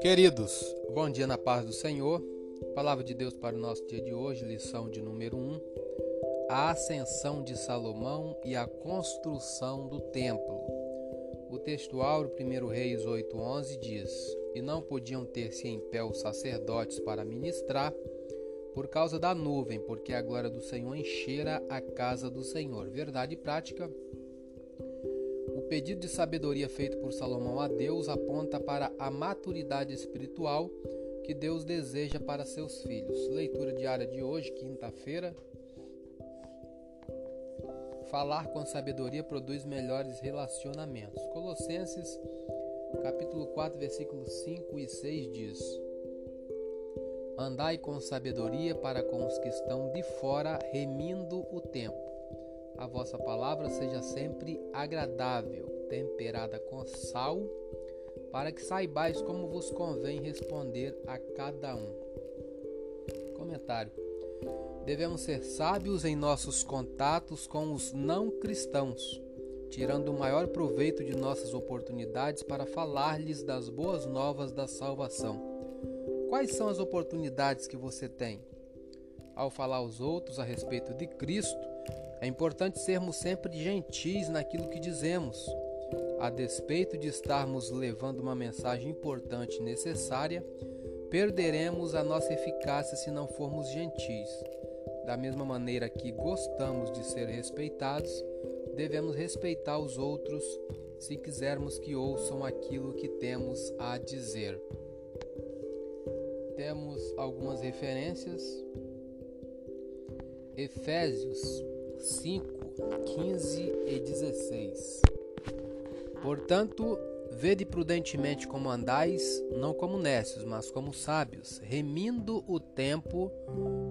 Queridos, bom dia na paz do Senhor. Palavra de Deus para o nosso dia de hoje, lição de número 1. A ascensão de Salomão e a construção do templo. O texto áureo, 1 Reis 8:11 diz: "E não podiam ter-se em pé os sacerdotes para ministrar, por causa da nuvem, porque a glória do Senhor enchera a casa do Senhor." Verdade prática pedido de sabedoria feito por Salomão a Deus aponta para a maturidade espiritual que Deus deseja para seus filhos. Leitura diária de hoje, quinta-feira. Falar com sabedoria produz melhores relacionamentos. Colossenses, capítulo 4, versículos 5 e 6 diz: Andai com sabedoria para com os que estão de fora, remindo o tempo a vossa palavra seja sempre agradável, temperada com sal, para que saibais como vos convém responder a cada um. Comentário: Devemos ser sábios em nossos contatos com os não cristãos, tirando o maior proveito de nossas oportunidades para falar-lhes das boas novas da salvação. Quais são as oportunidades que você tem? Ao falar aos outros a respeito de Cristo, é importante sermos sempre gentis naquilo que dizemos. A despeito de estarmos levando uma mensagem importante e necessária, perderemos a nossa eficácia se não formos gentis. Da mesma maneira que gostamos de ser respeitados, devemos respeitar os outros se quisermos que ouçam aquilo que temos a dizer. Temos algumas referências. Efésios 5, 15 e 16. Portanto, vede prudentemente como andais, não como necios, mas como sábios, remindo o tempo,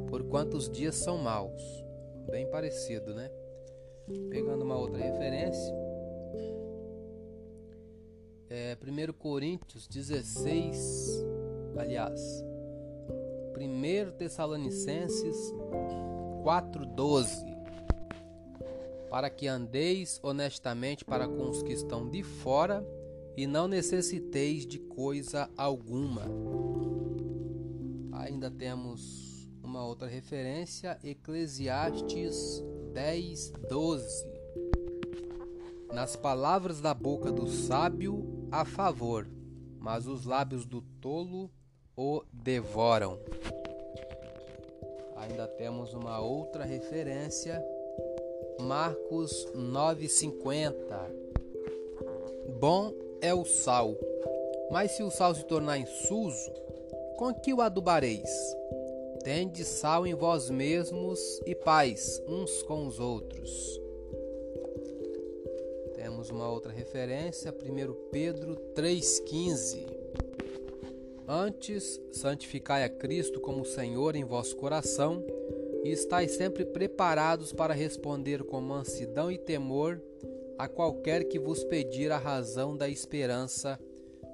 por quantos dias são maus. Bem parecido, né? Pegando uma outra referência. É, 1 Coríntios 16, aliás, 1 Tessalonicenses 4,12 para que andeis honestamente para com os que estão de fora e não necessiteis de coisa alguma. Ainda temos uma outra referência, Eclesiastes 10, 12. Nas palavras da boca do sábio a favor, mas os lábios do tolo o devoram. Ainda temos uma outra referência, Marcos 9,50 Bom é o sal, mas se o sal se tornar insuso, com que o adubareis? Tende sal em vós mesmos e paz uns com os outros. Temos uma outra referência, 1 Pedro 3,15. Antes, santificai a Cristo como Senhor em vosso coração e estais sempre preparados para responder com mansidão e temor a qualquer que vos pedir a razão da esperança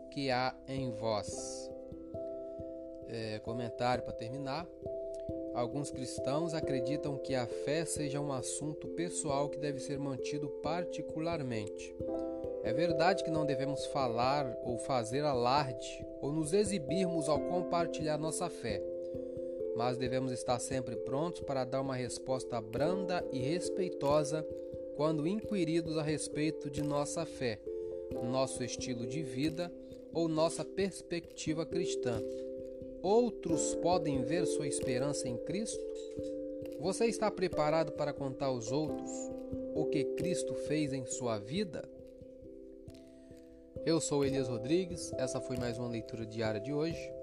que há em vós. É, comentário para terminar. Alguns cristãos acreditam que a fé seja um assunto pessoal que deve ser mantido particularmente. É verdade que não devemos falar ou fazer alarde ou nos exibirmos ao compartilhar nossa fé mas devemos estar sempre prontos para dar uma resposta branda e respeitosa quando inquiridos a respeito de nossa fé, nosso estilo de vida ou nossa perspectiva cristã. Outros podem ver sua esperança em Cristo? Você está preparado para contar aos outros o que Cristo fez em sua vida? Eu sou Elias Rodrigues, essa foi mais uma leitura diária de hoje.